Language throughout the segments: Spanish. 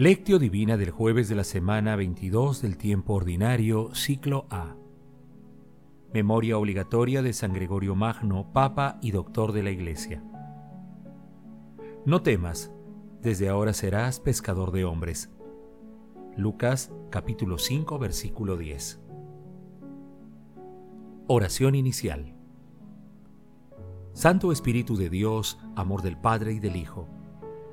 Lectio Divina del jueves de la semana 22 del tiempo ordinario, ciclo A. Memoria obligatoria de San Gregorio Magno, Papa y Doctor de la Iglesia. No temas, desde ahora serás pescador de hombres. Lucas capítulo 5 versículo 10. Oración inicial. Santo Espíritu de Dios, amor del Padre y del Hijo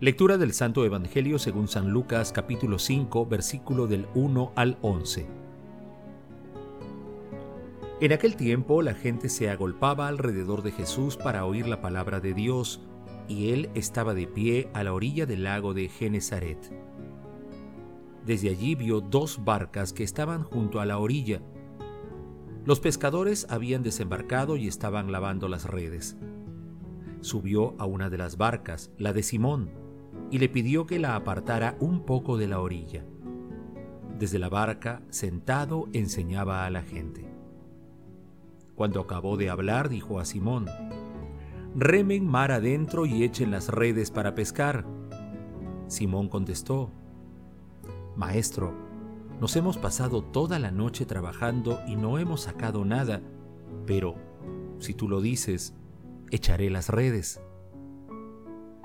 Lectura del Santo Evangelio según San Lucas capítulo 5 versículo del 1 al 11. En aquel tiempo la gente se agolpaba alrededor de Jesús para oír la palabra de Dios, y él estaba de pie a la orilla del lago de Genezaret. Desde allí vio dos barcas que estaban junto a la orilla. Los pescadores habían desembarcado y estaban lavando las redes. Subió a una de las barcas, la de Simón, y le pidió que la apartara un poco de la orilla. Desde la barca, sentado, enseñaba a la gente. Cuando acabó de hablar, dijo a Simón, Remen mar adentro y echen las redes para pescar. Simón contestó, Maestro, nos hemos pasado toda la noche trabajando y no hemos sacado nada, pero, si tú lo dices, echaré las redes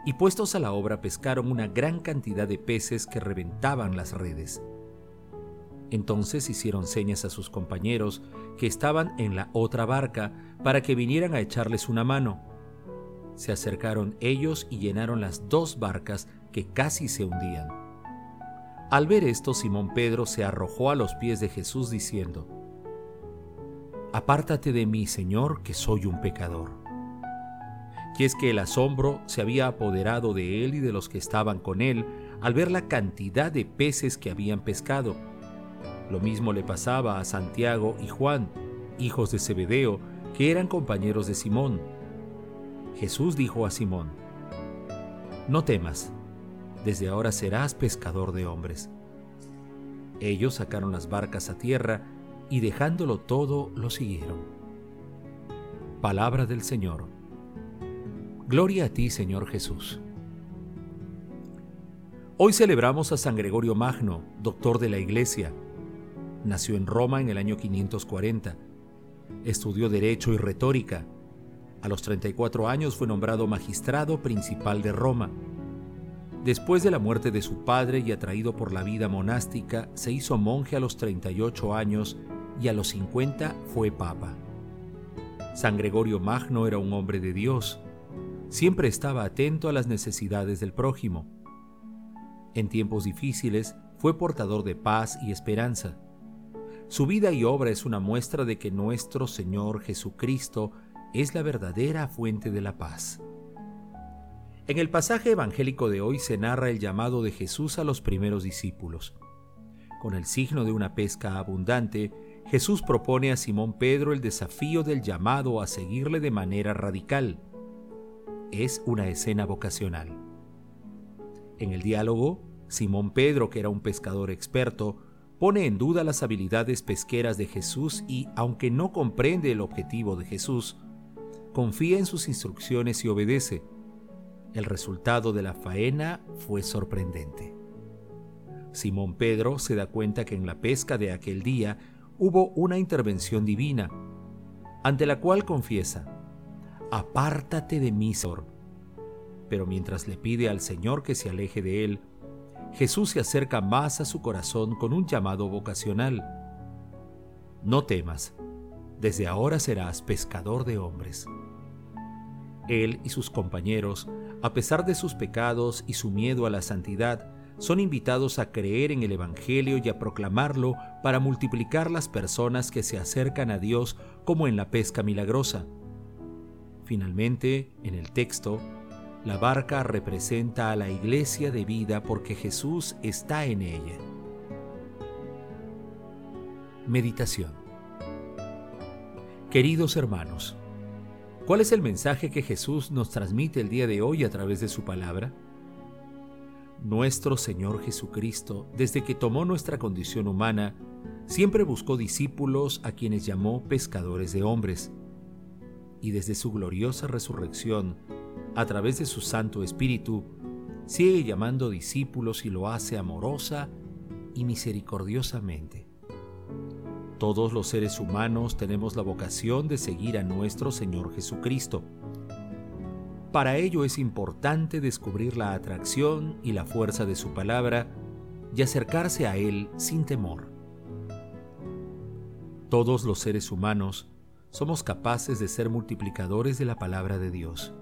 y puestos a la obra pescaron una gran cantidad de peces que reventaban las redes. Entonces hicieron señas a sus compañeros que estaban en la otra barca para que vinieran a echarles una mano. Se acercaron ellos y llenaron las dos barcas que casi se hundían. Al ver esto, Simón Pedro se arrojó a los pies de Jesús diciendo, Apártate de mí, Señor, que soy un pecador y es que el asombro se había apoderado de él y de los que estaban con él al ver la cantidad de peces que habían pescado. Lo mismo le pasaba a Santiago y Juan, hijos de Zebedeo, que eran compañeros de Simón. Jesús dijo a Simón, No temas, desde ahora serás pescador de hombres. Ellos sacaron las barcas a tierra y dejándolo todo lo siguieron. Palabra del Señor. Gloria a ti, Señor Jesús. Hoy celebramos a San Gregorio Magno, doctor de la Iglesia. Nació en Roma en el año 540. Estudió Derecho y Retórica. A los 34 años fue nombrado magistrado principal de Roma. Después de la muerte de su padre y atraído por la vida monástica, se hizo monje a los 38 años y a los 50 fue papa. San Gregorio Magno era un hombre de Dios, Siempre estaba atento a las necesidades del prójimo. En tiempos difíciles fue portador de paz y esperanza. Su vida y obra es una muestra de que nuestro Señor Jesucristo es la verdadera fuente de la paz. En el pasaje evangélico de hoy se narra el llamado de Jesús a los primeros discípulos. Con el signo de una pesca abundante, Jesús propone a Simón Pedro el desafío del llamado a seguirle de manera radical es una escena vocacional. En el diálogo, Simón Pedro, que era un pescador experto, pone en duda las habilidades pesqueras de Jesús y, aunque no comprende el objetivo de Jesús, confía en sus instrucciones y obedece. El resultado de la faena fue sorprendente. Simón Pedro se da cuenta que en la pesca de aquel día hubo una intervención divina, ante la cual confiesa, apártate de mí, Señor. Pero mientras le pide al Señor que se aleje de él, Jesús se acerca más a su corazón con un llamado vocacional. No temas, desde ahora serás pescador de hombres. Él y sus compañeros, a pesar de sus pecados y su miedo a la santidad, son invitados a creer en el Evangelio y a proclamarlo para multiplicar las personas que se acercan a Dios como en la pesca milagrosa. Finalmente, en el texto, La barca representa a la iglesia de vida porque Jesús está en ella. Meditación Queridos hermanos, ¿cuál es el mensaje que Jesús nos transmite el día de hoy a través de su palabra? Nuestro Señor Jesucristo, desde que tomó nuestra condición humana, siempre buscó discípulos a quienes llamó pescadores de hombres. Y desde su gloriosa resurrección, a través de su Santo Espíritu, sigue llamando discípulos y lo hace amorosa y misericordiosamente. Todos los seres humanos tenemos la vocación de seguir a nuestro Señor Jesucristo. Para ello es importante descubrir la atracción y la fuerza de su palabra y acercarse a Él sin temor. Todos los seres humanos somos capaces de ser multiplicadores de la palabra de Dios.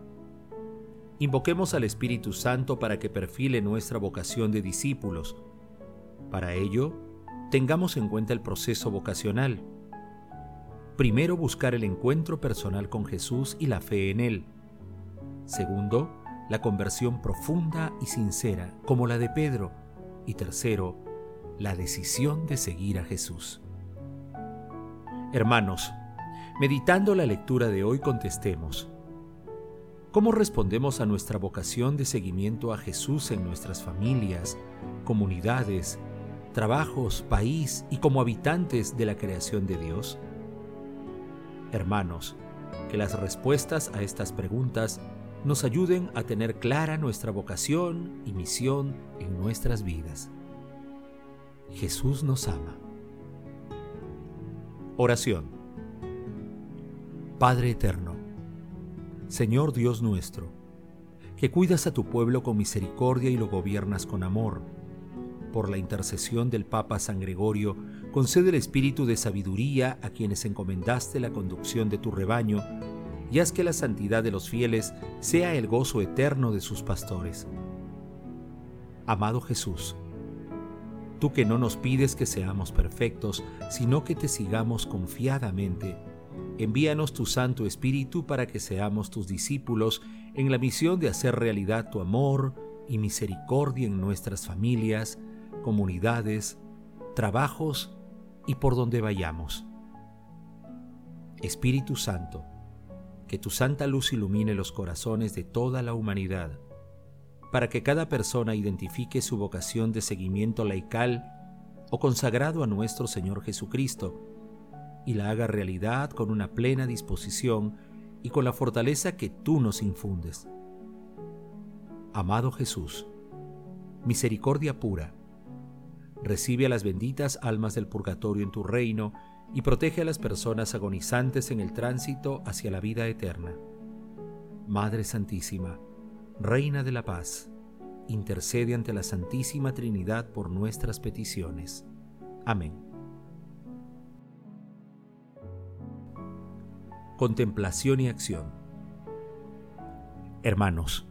Invoquemos al Espíritu Santo para que perfile nuestra vocación de discípulos. Para ello, tengamos en cuenta el proceso vocacional. Primero, buscar el encuentro personal con Jesús y la fe en Él. Segundo, la conversión profunda y sincera, como la de Pedro. Y tercero, la decisión de seguir a Jesús. Hermanos, meditando la lectura de hoy contestemos, ¿Cómo respondemos a nuestra vocación de seguimiento a Jesús en nuestras familias, comunidades, trabajos, país y como habitantes de la creación de Dios? Hermanos, que las respuestas a estas preguntas nos ayuden a tener clara nuestra vocación y misión en nuestras vidas. Jesús nos ama. Oración. Padre Eterno, Señor Dios nuestro, que cuidas a tu pueblo con misericordia y lo gobiernas con amor. Por la intercesión del Papa San Gregorio, concede el espíritu de sabiduría a quienes encomendaste la conducción de tu rebaño, y haz que la santidad de los fieles sea el gozo eterno de sus pastores. Amado Jesús, tú que no nos pides que seamos perfectos, sino que te sigamos confiadamente, envíanos tu Santo Espíritu para que seamos tus discípulos en la misión de hacer realidad tu amor y misericordia en nuestras familias, comunidades, trabajos y por donde vayamos. Espíritu Santo, que tu santa luz ilumine los corazones de toda la humanidad, para que cada persona identifique su vocación de seguimiento laical o consagrado a nuestro Señor Jesucristo, y la haga realidad con una plena disposición y con la fortaleza que tú nos infundes. Amado Jesús, misericordia pura, recibe a las benditas almas del purgatorio en tu reino y protege a las personas agonizantes en el tránsito hacia la vida eterna. Madre Santísima, Reina de la Paz, intercede ante la Santísima Trinidad por nuestras peticiones. Amén. Contemplación y acción. Hermanos,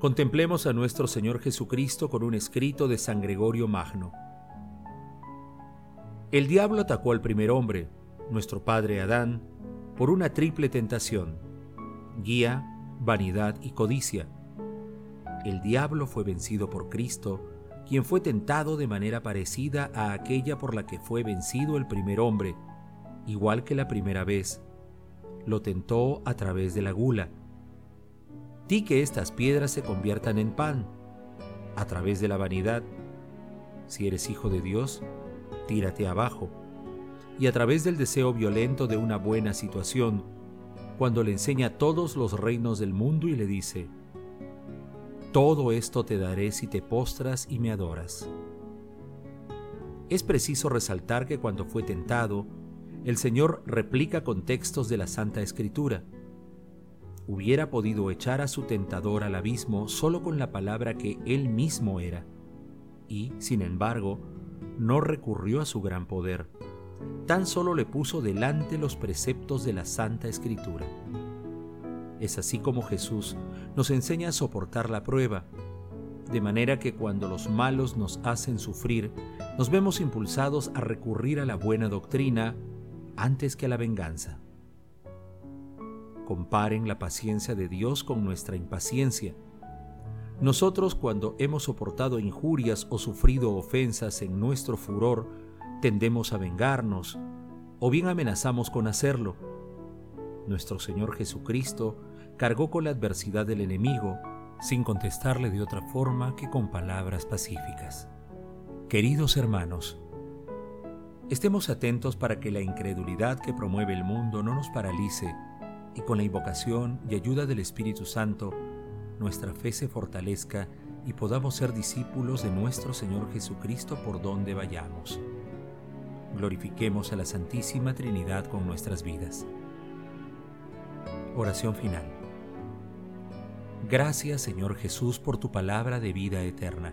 contemplemos a nuestro Señor Jesucristo con un escrito de San Gregorio Magno. El diablo atacó al primer hombre, nuestro padre Adán, por una triple tentación, guía, vanidad y codicia. El diablo fue vencido por Cristo, quien fue tentado de manera parecida a aquella por la que fue vencido el primer hombre, igual que la primera vez, lo tentó a través de la gula. Di que estas piedras se conviertan en pan, a través de la vanidad. Si eres hijo de Dios, tírate abajo. Y a través del deseo violento de una buena situación, cuando le enseña todos los reinos del mundo y le dice, todo esto te daré si te postras y me adoras. Es preciso resaltar que cuando fue tentado, el Señor replica con textos de la Santa Escritura. Hubiera podido echar a su tentador al abismo solo con la palabra que él mismo era, y, sin embargo, no recurrió a su gran poder, tan solo le puso delante los preceptos de la Santa Escritura. Es así como Jesús nos enseña a soportar la prueba, de manera que cuando los malos nos hacen sufrir, nos vemos impulsados a recurrir a la buena doctrina, antes que a la venganza. Comparen la paciencia de Dios con nuestra impaciencia Nosotros cuando hemos soportado injurias o sufrido ofensas en nuestro furor, tendemos a vengarnos o bien amenazamos con hacerlo. Nuestro Señor Jesucristo cargó con la adversidad del enemigo sin contestarle de otra forma que con palabras pacíficas. Queridos hermanos, estemos atentos para que la incredulidad que promueve el mundo no nos paralice y con la invocación y ayuda del Espíritu Santo, nuestra fe se fortalezca y podamos ser discípulos de nuestro Señor Jesucristo por donde vayamos. Glorifiquemos a la Santísima Trinidad con nuestras vidas. Oración final. Gracias Señor Jesús por tu palabra de vida eterna.